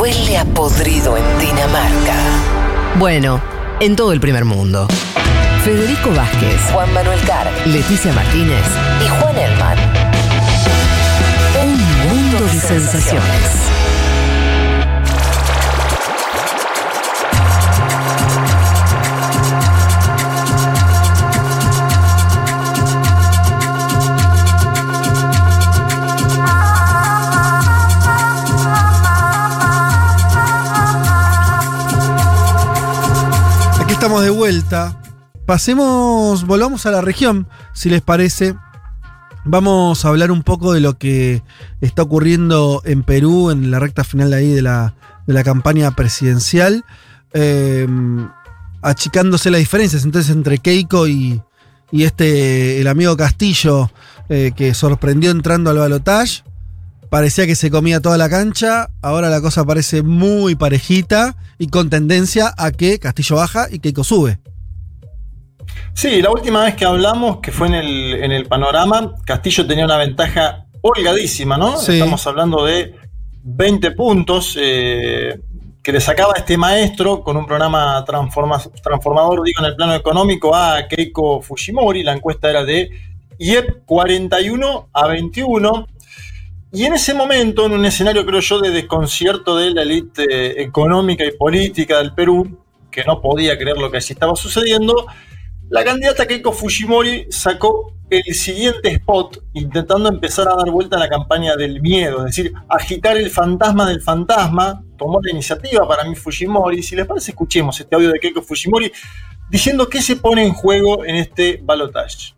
Huele a podrido en Dinamarca. Bueno, en todo el primer mundo. Federico Vázquez, Juan Manuel Carr Leticia Martínez, y Juan Elman. un mundo de sensaciones. Estamos de vuelta. Pasemos, volvamos a la región, si les parece. Vamos a hablar un poco de lo que está ocurriendo en Perú en la recta final de ahí de la, de la campaña presidencial. eh, achicándose las diferencias entonces entre Keiko y, y este, el amigo Castillo, eh, que sorprendió entrando al balotaje. Parecía que se comía toda la cancha, ahora la cosa parece muy parejita y con tendencia a que Castillo baja y Keiko sube. Sí, la última vez que hablamos, que fue en el, en el panorama, Castillo tenía una ventaja holgadísima, ¿no? Sí. Estamos hablando de 20 puntos eh, que le sacaba este maestro con un programa transforma- transformador, digo, en el plano económico a Keiko Fujimori. La encuesta era de IEP 41 a 21. Y en ese momento, en un escenario, creo yo, de desconcierto de la élite económica y política del Perú, que no podía creer lo que allí estaba sucediendo, la candidata Keiko Fujimori sacó el siguiente spot intentando empezar a dar vuelta a la campaña del miedo, es decir, agitar el fantasma del fantasma. Tomó la iniciativa para mí Fujimori. Si les parece, escuchemos este audio de Keiko Fujimori diciendo qué se pone en juego en este balotaje.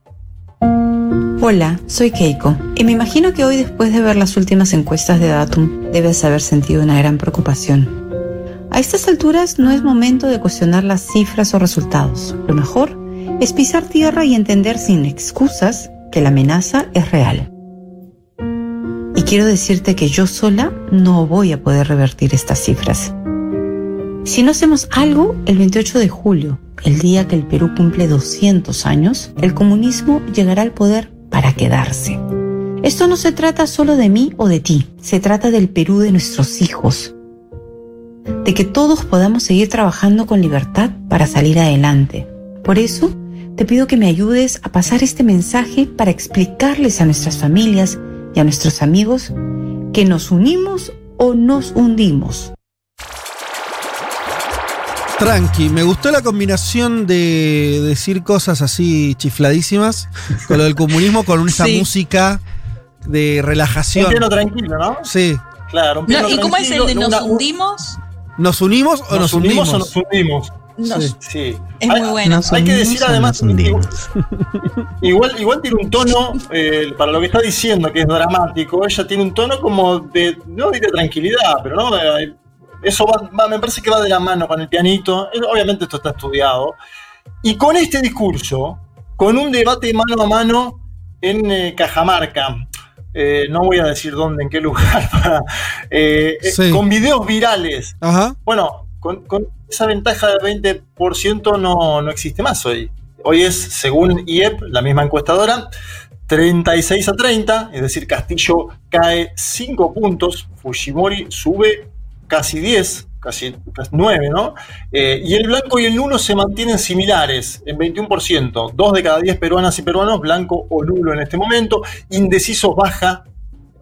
Hola, soy Keiko, y me imagino que hoy después de ver las últimas encuestas de Datum debes haber sentido una gran preocupación. A estas alturas no es momento de cuestionar las cifras o resultados. Lo mejor es pisar tierra y entender sin excusas que la amenaza es real. Y quiero decirte que yo sola no voy a poder revertir estas cifras. Si no hacemos algo, el 28 de julio, el día que el Perú cumple 200 años, el comunismo llegará al poder para quedarse. Esto no se trata solo de mí o de ti, se trata del Perú de nuestros hijos. De que todos podamos seguir trabajando con libertad para salir adelante. Por eso, te pido que me ayudes a pasar este mensaje para explicarles a nuestras familias y a nuestros amigos que nos unimos o nos hundimos. Tranqui, me gustó la combinación de decir cosas así chifladísimas con lo del comunismo, con esa Sí. música de Un relajación. piano tranquilo, ¿no? Sí. Claro, un No, piano ¿Y cómo es el de nos una- hundimos? ¿Nos unimos o nos, ¿Nos unimos o nos hundimos? Nos- Sí. Sí. Es Hay- muy bueno. Hay que unimos decir además. Igual, igual tiene un tono, eh, para lo que está diciendo, que es dramático, ella tiene un tono como de, no diré tranquilidad, pero no, Eh, eso va, va- me parece que va de la mano con el pianito, obviamente esto está estudiado, y con este discurso, con un debate mano a mano en eh, Cajamarca, eh, no voy a decir dónde, en qué lugar, para, eh, eh, Sí. con videos virales, Ajá. bueno, con, con esa ventaja del 20% no, no existe más hoy. Hoy es, según IEP, la misma encuestadora, 36 a 30, es decir, Castillo cae 5 puntos, Fujimori sube casi 10, casi, casi 9, ¿no? Eh, y el blanco y el nulo se mantienen similares en 21%. Dos de cada 10 peruanas y peruanos, blanco o nulo en este momento. Indecisos baja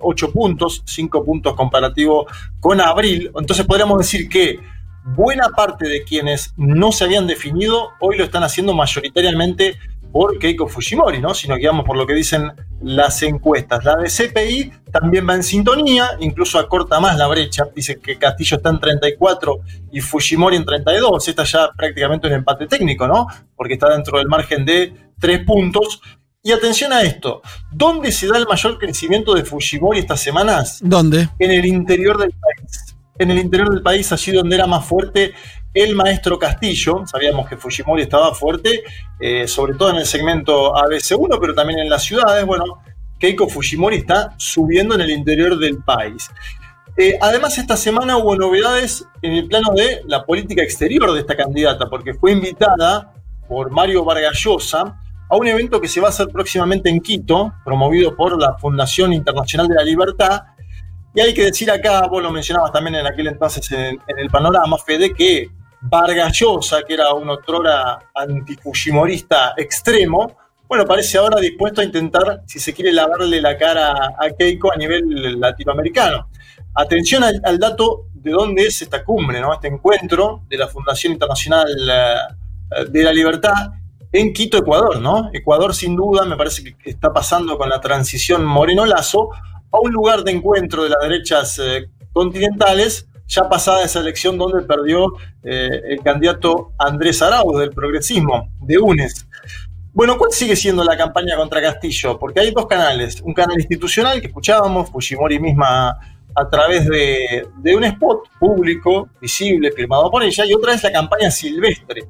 8 puntos, 5 puntos comparativo con abril. Entonces podríamos decir que buena parte de quienes no se habían definido hoy lo están haciendo mayoritariamente por Keiko Fujimori, ¿no? Si nos guiamos por lo que dicen las encuestas. La de CPI también va en sintonía, incluso acorta más la brecha. Dice que Castillo está en 34 y Fujimori en 32. Esta ya prácticamente un empate técnico, ¿no? Porque está dentro del margen de 3 puntos. Y atención a esto, ¿dónde se da el mayor crecimiento de Fujimori estas semanas? ¿Dónde? en el interior del país. En el interior del país, allí donde era más fuerte el maestro Castillo. Sabíamos que Fujimori estaba fuerte, eh, sobre todo en el segmento ABC1, pero también en las ciudades. Bueno, Keiko Fujimori está subiendo en el interior del país. Eh, además, esta semana hubo novedades en el plano de la política exterior de esta candidata, porque fue invitada por Mario Vargas Llosa a un evento que se va a hacer próximamente en Quito, promovido por la Fundación Internacional de la Libertad, Y hay que decir acá, vos lo mencionabas también en aquel entonces en, el panorama, Fede, que Vargas Llosa, que era un otrora antifujimorista extremo, bueno, parece ahora dispuesto a intentar, si se quiere, lavarle la cara a Keiko a nivel latinoamericano. Atención al, al dato de dónde es esta cumbre, ¿no? este encuentro de la Fundación Internacional eh, de la Libertad en Quito, Ecuador. ¿no? Ecuador, sin duda, me parece que está pasando con la transición Moreno-Lazo a un lugar de encuentro de las derechas eh, continentales, ya pasada esa elección donde perdió eh, el candidato Andrés Arauz del progresismo, de UNES. Bueno, ¿cuál sigue siendo la campaña contra Castillo? Porque hay dos canales. Un canal institucional que escuchábamos, Fujimori misma a través de, de, un spot público, visible, firmado por ella, y otra es la campaña silvestre.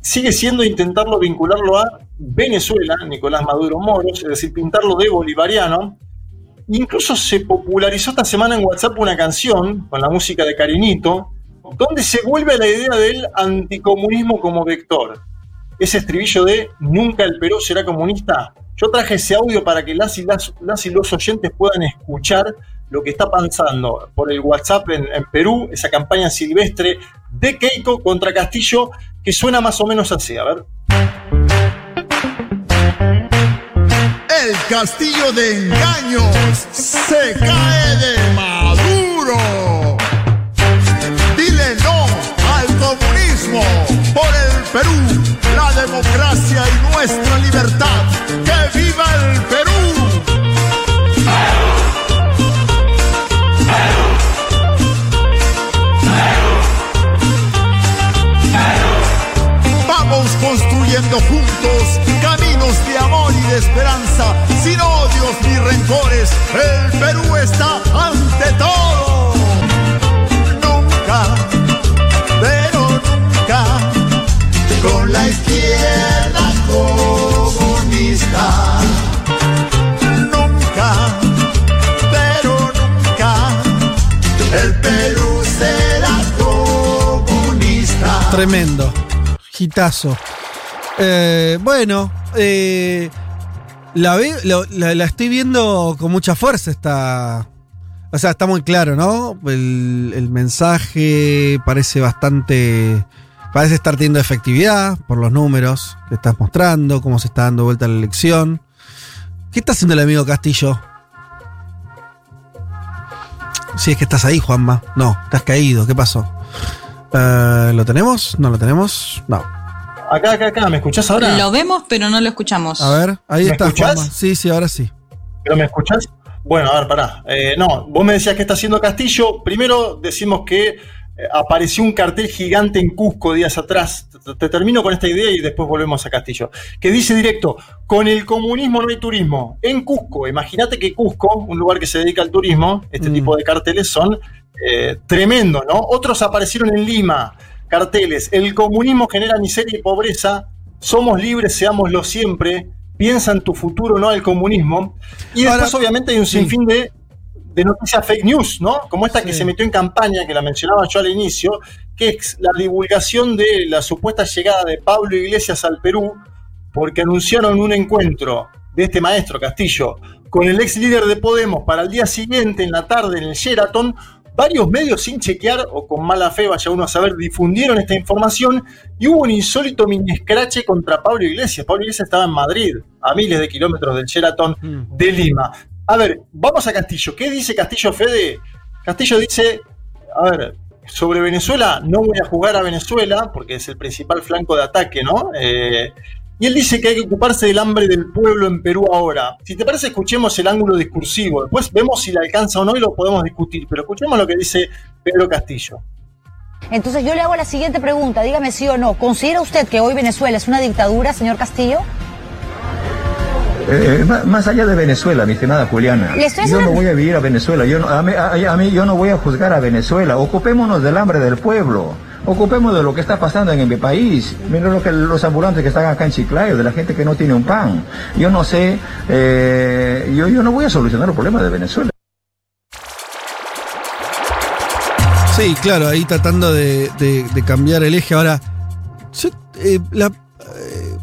Sigue siendo intentarlo vincularlo a Venezuela, Nicolás Maduro Moros, es decir, pintarlo de bolivariano. Incluso se popularizó esta semana en WhatsApp una canción con la música de Carinito, donde se vuelve a la idea del anticomunismo como vector. Ese estribillo de nunca el Perú será comunista. Yo traje ese audio para que las y, los oyentes puedan escuchar lo que está pasando por el WhatsApp en, en, Perú, esa campaña silvestre de Keiko contra Castillo, que suena más o menos así. A ver. El castillo de engaños se cae de Maduro. Dile no al comunismo por el Perú, la democracia y nuestra libertad. ¡Que viva el Perú! construyendo juntos caminos de amor y de esperanza, sin odios ni rencores. El Perú está ante todo. Nunca, pero nunca, con la izquierda comunista. Nunca, pero nunca, el Perú será comunista. Tremendo. Gitazo. Eh, bueno, eh, la, la, estoy viendo con mucha fuerza. O sea, está muy claro, ¿no? El, mensaje parece bastante. Parece estar teniendo efectividad por los números que estás mostrando, cómo se está dando vuelta la elección. ¿Qué está haciendo el amigo Castillo? Si es que estás ahí, Juanma. No, estás caído. ¿Qué pasó? Uh, ¿Lo tenemos? ¿No lo tenemos? No. Acá, acá, acá, ¿me escuchás ahora? Lo vemos, pero no lo escuchamos. A ver, ahí ¿Me está, escuchás? Juanma. Sí, sí, ahora sí. ¿Pero me escuchás? Bueno, a ver, pará. Eh, no, vos me decías que está haciendo Castillo. Primero decimos que eh, apareció un cartel gigante en Cusco días atrás. Te, te, termino con esta idea y después volvemos a Castillo. Que dice directo, con el comunismo no hay turismo. En Cusco, imagínate que Cusco, un lugar que se dedica al turismo, este mm. tipo de carteles son eh, tremendo, ¿no? Otros aparecieron en Lima, carteles, el comunismo genera miseria y pobreza, somos libres, seámoslo siempre, piensa en tu futuro, no el comunismo. Y después, Ahora, obviamente, hay un sinfín sí. de, de, noticias fake news, ¿no? Como esta sí. que se metió en campaña, que la mencionaba yo al inicio, que es la divulgación de la supuesta llegada de Pablo Iglesias al Perú, porque anunciaron un encuentro de este maestro Castillo con el ex líder de Podemos para el día siguiente, en la tarde, en el Sheraton, varios medios sin chequear o con mala fe, vaya uno a saber, difundieron esta información y hubo un insólito mini escrache contra Pablo Iglesias. Pablo Iglesias estaba en Madrid, a miles de kilómetros del Sheraton mm. de Lima. A ver, vamos a Castillo. ¿Qué dice Castillo Fede? Castillo dice, a ver, sobre Venezuela, no voy a jugar a Venezuela porque es el principal flanco de ataque, ¿no? Eh, y él dice que hay que ocuparse del hambre del pueblo en Perú ahora. Si te parece, escuchemos el ángulo discursivo. Después vemos si le alcanza o no y lo podemos discutir. Pero escuchemos lo que dice Pedro Castillo. Entonces yo le hago la siguiente pregunta, dígame sí o no. ¿Considera usted que hoy Venezuela es una dictadura, señor Castillo? Eh, más allá de Venezuela, mi estimada Juliana, yo no voy a vivir a Venezuela, yo no, a, mí, a, a mí yo no voy a juzgar a Venezuela, ocupémonos del hambre del pueblo. Ocupemos de lo que está pasando en mi país. Miren lo que los ambulantes que están acá en Chiclayo, de la gente que no tiene un pan. Yo no sé, eh, yo, yo no voy a solucionar los problemas de Venezuela. Sí, claro, ahí tratando de, de, cambiar el eje. Ahora, eh, la, eh,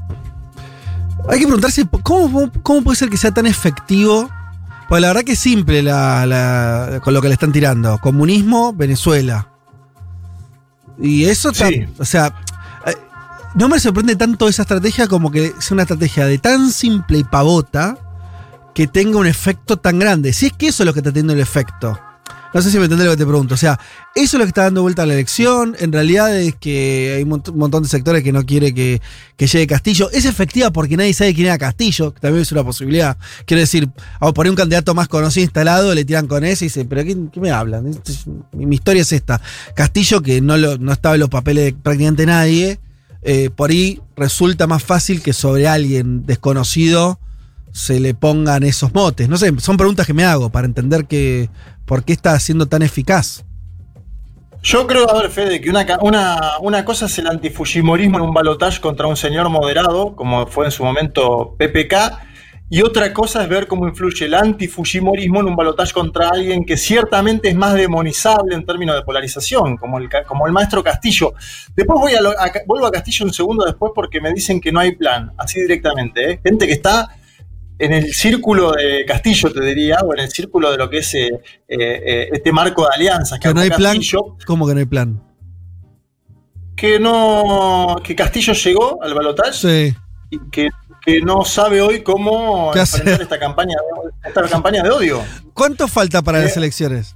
hay que preguntarse cómo, cómo puede ser que sea tan efectivo. Pues la verdad que es simple la- con lo que le están tirando. Comunismo, Venezuela. Y eso. Sí. O sea, eh, no me sorprende tanto esa estrategia como que sea una estrategia de tan simple y pavota que tenga un efecto tan grande. Si es que eso es lo que está teniendo el efecto. No sé si me entendés lo que te pregunto. O sea, eso es lo que está dando vuelta a la elección. En realidad es que hay un mont- un montón de sectores que no quiere que, que llegue Castillo. Es efectiva porque nadie sabe quién era Castillo, que también es una posibilidad. Quiero decir, por ahí un candidato más conocido instalado, le tiran con ese y dicen, pero ¿qué, qué me hablan? Esto es- Mi, mi historia es esta. Castillo, que no, lo, no estaba en los papeles de prácticamente nadie, eh, por ahí resulta más fácil que sobre alguien desconocido se le pongan esos motes. No sé, son preguntas que me hago para entender que por qué está siendo tan eficaz. Yo creo, a ver, Fede, que una, una, una cosa es el antifujimorismo en un balotaje contra un señor moderado, como fue en su momento PPK, y otra cosa es ver cómo influye el antifujimorismo en un balotaje contra alguien que ciertamente es más demonizable en términos de polarización, como el, como el maestro Castillo. Después voy vuelvo a Castillo un segundo después porque me dicen que no hay plan, así directamente. ¿eh? Gente que está en el círculo de Castillo, te diría, o en el círculo de lo que es eh, eh, eh, este marco de alianzas que Que no hay plan. ¿Cómo que no hay plan? que no que Castillo llegó al balotaje Sí. y que, que no sabe hoy cómo ¿Qué enfrentar hacer? esta campaña esta campaña de odio. ¿Cuánto falta para Eh, las elecciones?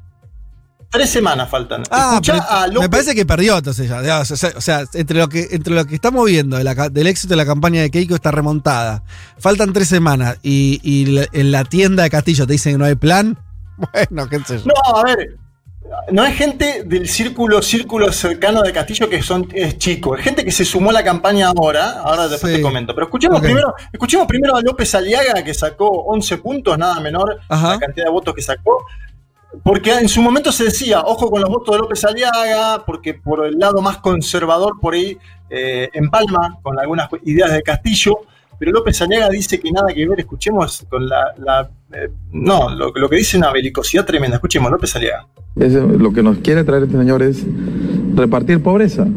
Tres semanas faltan. Ah, pero me parece que perdió entonces ya. O sea, o sea, entre lo que, entre lo que estamos viendo de la ca- del éxito de la campaña de Keiko está remontada. Faltan tres semanas y, y la- en la tienda de Castillo te dicen que no hay plan. Bueno, qué sé yo. No, a ver. No es gente del círculo, círculo cercano de Castillo que son es chico, es gente que se sumó a la campaña ahora, ahora después Sí. te comento. Pero escuchemos primero, escuchemos primero a López Aliaga que sacó 11 puntos, nada menor Ajá. la cantidad de votos que sacó. Porque en su momento se decía, ojo con los votos de López Aliaga, porque por el lado más conservador por ahí eh, empalma con algunas ideas de Castillo, pero López Aliaga dice que nada que ver, escuchemos con la... eh, no, lo, lo que dice una belicosidad tremenda, escuchemos López Aliaga. Lo que nos quiere traer este señor es repartir pobreza.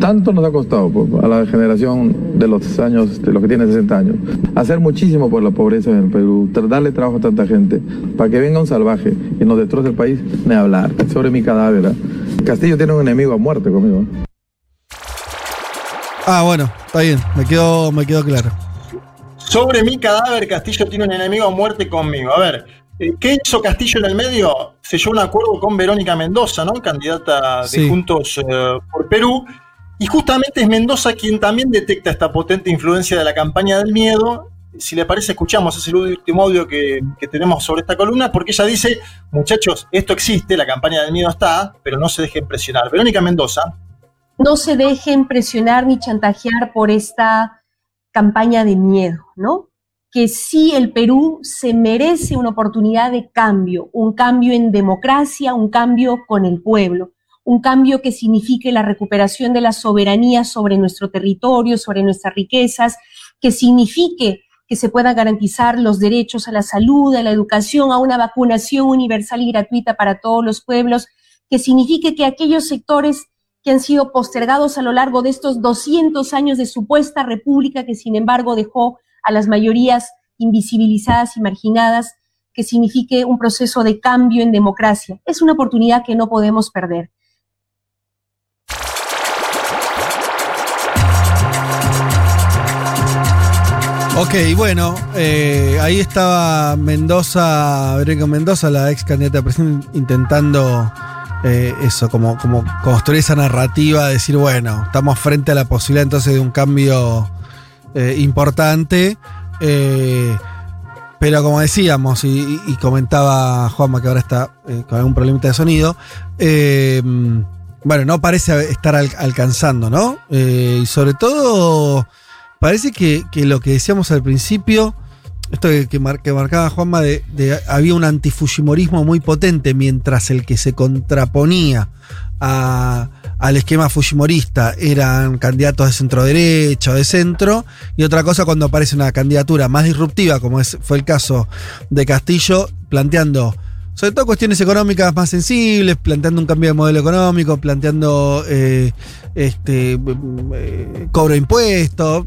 Tanto nos ha costado po, a la generación de los años, de los que tienen 60 años, hacer muchísimo por la pobreza en el Perú, darle trabajo a tanta gente, para que venga un salvaje y nos destroce el país, ni hablar sobre mi cadáver. ¿ah? Castillo tiene un enemigo a muerte conmigo. Ah, bueno, está bien, me quedó, me quedó claro. Sobre mi cadáver, Castillo tiene un enemigo a muerte conmigo. A ver, eh, ¿qué hizo Castillo en el medio? Selló un acuerdo con Verónica Mendoza, ¿no? Candidata de Sí. Juntos eh, por Perú. Y justamente es Mendoza quien también detecta esta potente influencia de la campaña del miedo. Si le parece, escuchamos, es el último audio que, que tenemos sobre esta columna, porque ella dice, muchachos, esto existe, la campaña del miedo está, pero no se dejen presionar. Verónica Mendoza, no se dejen presionar ni chantajear por esta campaña de miedo, ¿no? Que sí el Perú se merece una oportunidad de cambio, un cambio en democracia, un cambio con el pueblo, un cambio que signifique la recuperación de la soberanía sobre nuestro territorio, sobre nuestras riquezas, que signifique que se puedan garantizar los derechos a la salud, a la educación, a una vacunación universal y gratuita para todos los pueblos, que signifique que aquellos sectores que han sido postergados a lo largo de estos 200 años de supuesta república que sin embargo dejó a las mayorías invisibilizadas y marginadas, que signifique un proceso de cambio en democracia. Es una oportunidad que no podemos perder. Ok, bueno, eh, ahí estaba Mendoza, Verónica Mendoza, la ex candidata a presidente, intentando eh, eso, como, construir esa narrativa, decir, bueno, estamos frente a la posibilidad entonces de un cambio eh, importante. pero como decíamos, y, comentaba Juanma que ahora está con algún problemita de sonido, bueno, no parece estar al- alcanzando, ¿no? Y sobre todo, parece que, que lo que decíamos al principio, esto que, que mar- que marcaba Juanma, de, de- había un antifujimorismo muy potente, mientras el que se contraponía a- al esquema fujimorista eran candidatos de centro derecha o de centro, y otra cosa cuando aparece una candidatura más disruptiva, como fue el caso de Castillo, planteando sobre todo cuestiones económicas más sensibles, planteando un cambio de modelo económico, planteando eh, este eh, cobro de impuestos.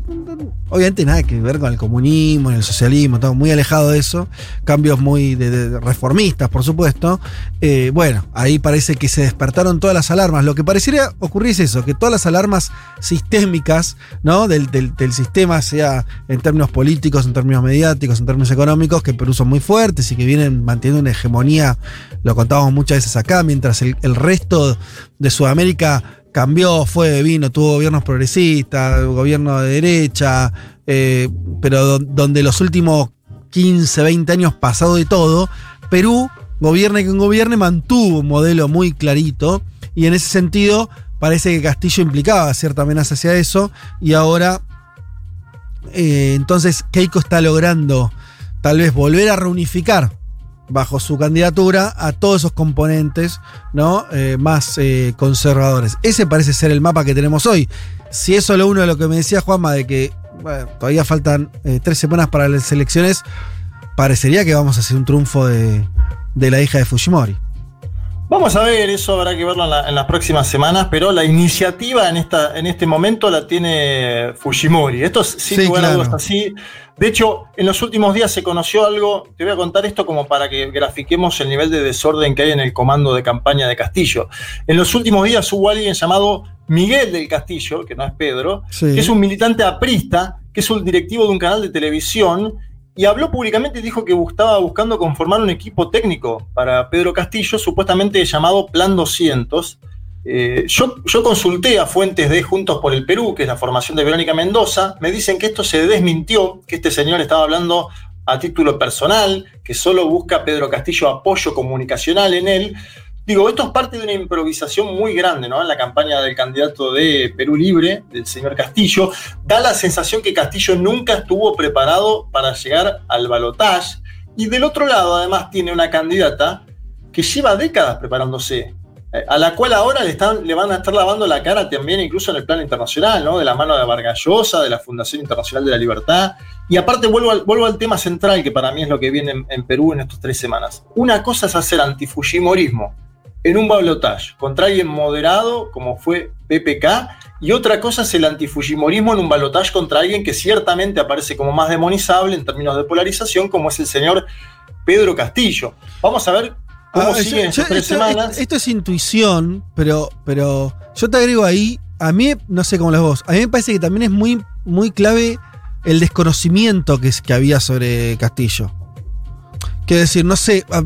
Obviamente nada que ver con el comunismo, el socialismo, estamos muy alejados de eso. Cambios muy de, reformistas, por supuesto. Eh, bueno, ahí parece que se despertaron todas las alarmas. Lo que parecería ocurrir es eso, que todas las alarmas sistémicas ¿no? del, sistema, sea en términos políticos, en términos mediáticos, en términos económicos, que Perú son muy fuertes y que vienen manteniendo una hegemonía, lo contábamos muchas veces acá, mientras el resto de Sudamérica cambió, fue, vino, tuvo gobiernos progresistas, gobierno de derecha, eh, pero do, donde los últimos 15, 20 años pasado de todo, Perú, gobierne quien gobierne, mantuvo un modelo muy clarito y en ese sentido parece que Castillo implicaba cierta amenaza hacia eso y ahora eh, entonces Keiko está logrando tal vez volver a reunificar bajo su candidatura a todos esos componentes ¿no? Eh, más eh, conservadores. Ese parece ser el mapa que tenemos hoy. Si es solo uno de lo que me decía Juanma, de que todavía faltan eh, tres semanas para las elecciones, parecería que vamos a hacer un triunfo de, de la hija de Fujimori. Vamos a ver, eso habrá que verlo en, la, en, las próximas semanas, pero la iniciativa en, esta, en este momento la tiene Fujimori. Esto es sin sí, lugar a dudas así. De hecho, en los últimos días se conoció algo, te voy a contar esto como para que grafiquemos el nivel de desorden que hay en el comando de campaña de Castillo. En los últimos días hubo alguien llamado Miguel del Castillo, que no es Pedro, sí. que es un militante aprista, que es un directivo de un canal de televisión y habló públicamente y dijo que estaba buscando conformar un equipo técnico para Pedro Castillo, supuestamente llamado Plan 200. Eh, yo, yo, consulté a fuentes de Juntos por el Perú, que es la formación de Verónica Mendoza, me dicen que esto se desmintió, que este señor estaba hablando a título personal, que solo busca Pedro Castillo apoyo comunicacional en él. Digo, esto es parte de una improvisación muy grande, ¿no? En la campaña del candidato de Perú Libre, del señor Castillo. Da la sensación que Castillo nunca estuvo preparado para llegar al balotaje. Y del otro lado, además, tiene una candidata que lleva décadas preparándose, eh, a la cual ahora le, están, le van a estar lavando la cara también, incluso en el plano internacional, ¿no? De la mano de Vargallosa, de la Fundación Internacional de la Libertad. Y aparte, vuelvo al, vuelvo al tema central, que para mí es lo que viene en, en Perú en estas tres semanas. Una cosa es hacer antifujimorismo en un balotaje contra alguien moderado como fue PPK y otra cosa es el antifujimorismo en un balotaje contra alguien que ciertamente aparece como más demonizable en términos de polarización como es el señor Pedro Castillo. Vamos a ver cómo ah, siguen estas tres esto, semanas. Esto es intuición, pero, pero yo te agrego ahí, a mí, no sé cómo las vos, a mí me parece que también es muy, muy clave el desconocimiento que, es, que había sobre Castillo. Quiero decir, no sé, ah,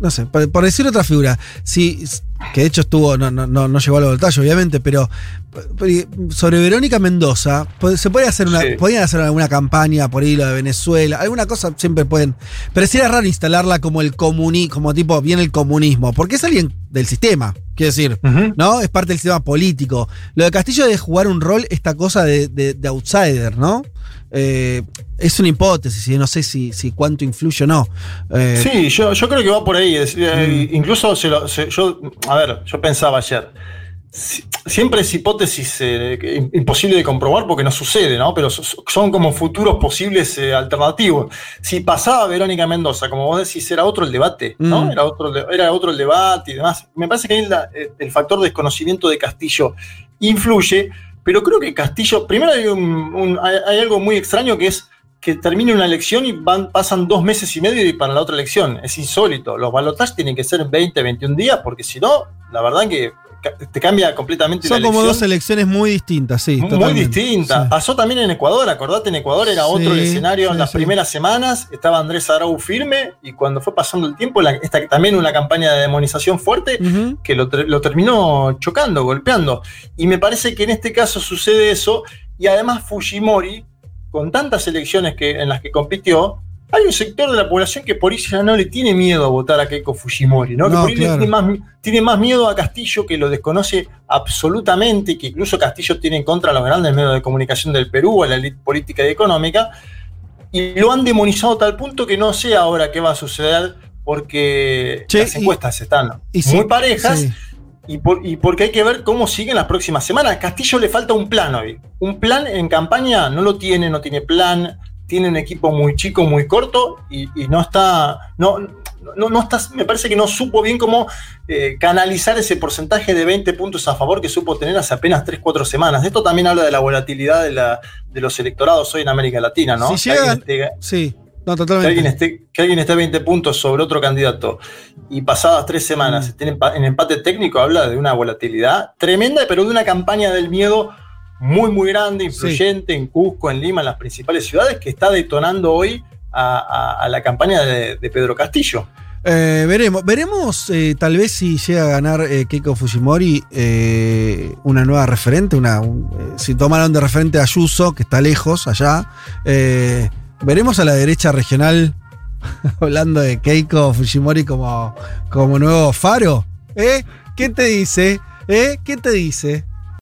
no sé, por, por, decir otra figura, si, que de hecho estuvo, no, no, no, no llegó a lo voltaje, obviamente, pero, sobre Verónica Mendoza, se puede hacer una, sí. podían hacer alguna campaña por ahí lo de Venezuela, alguna cosa siempre pueden, pero sería raro instalarla como el comuni, como tipo bien el comunismo, porque es alguien del sistema, quiero decir, uh -huh. ¿no? Es parte del sistema político. Lo de Castillo de jugar un rol, esta cosa de, de, de outsider, ¿no? Eh, es una hipótesis y no sé si, si cuánto influye o no. Eh, sí, yo, yo, creo que va por ahí. Es, eh, mm. Incluso se lo, se, yo, a ver, yo pensaba ayer. Si, siempre es hipótesis eh, imposible de comprobar porque no sucede, ¿no? Pero son como futuros posibles eh, alternativos. Si pasaba Verónica Mendoza, como vos decís, era otro el debate, ¿no? Mm. Era, otro, era otro el debate y demás. Me parece que ahí la, el factor de desconocimiento de Castillo influye, pero creo que Castillo, primero hay, un, un, hay, hay algo muy extraño que es que termine una elección y van, pasan dos meses y medio y para la otra elección. Es insólito. Los balotajes tienen que ser 20, 21 días, porque si no, la verdad que te cambia completamente Son como dos elecciones muy distintas, sí. Muy, muy distintas. Sí. Pasó también en Ecuador, acordate, en Ecuador era sí, otro escenario sí, en las primeras semanas, estaba Andrés Arau firme y cuando fue pasando el tiempo, la, esta, también una campaña de demonización fuerte uh -huh. que lo, lo terminó chocando, golpeando. Y me parece que en este caso sucede eso y además Fujimori, con tantas elecciones que, en las que compitió, hay un sector de la población que por eso ya no le tiene miedo a votar a Keiko Fujimori, ¿no? no que por claro. tiene, más, tiene más miedo a Castillo, que lo desconoce absolutamente, que incluso Castillo tiene en contra a los grandes medios de comunicación del Perú, a la élite política y económica, y lo han demonizado a tal punto que no sé ahora qué va a suceder, porque che, las encuestas y, están y muy sí, parejas. Sí. Y, por, y, porque hay que ver cómo siguen las próximas semanas. Castillo le falta un plan hoy. Un plan en campaña no lo tiene, no tiene plan, tiene un equipo muy chico, muy corto y, y no está. No, no, no estás, me parece que no supo bien cómo eh, canalizar ese porcentaje de 20 puntos a favor que supo tener hace apenas 3, 4 semanas. Esto también habla de la volatilidad de, la, de los electorados hoy en América Latina, ¿no? Si llegan, sí, no, totalmente. Que alguien, esté, que alguien esté 20 puntos sobre otro candidato y pasadas tres semanas Mm. estén en empate técnico, habla de una volatilidad tremenda, pero de una campaña del miedo muy, muy grande, influyente en Cusco, en Lima, en las principales ciudades, que está detonando hoy a, a- a la campaña de, de Pedro Castillo. Eh, veremos, veremos eh, tal vez si llega a ganar eh, Keiko Fujimori una nueva referente, una, un- si tomaron de referente a Ayuso, que está lejos allá. veremos a la derecha regional hablando de Keiko Fujimori como, como nuevo faro. ¿Eh? ¿Quién te dice? ¿Eh? ¿Quién te dice?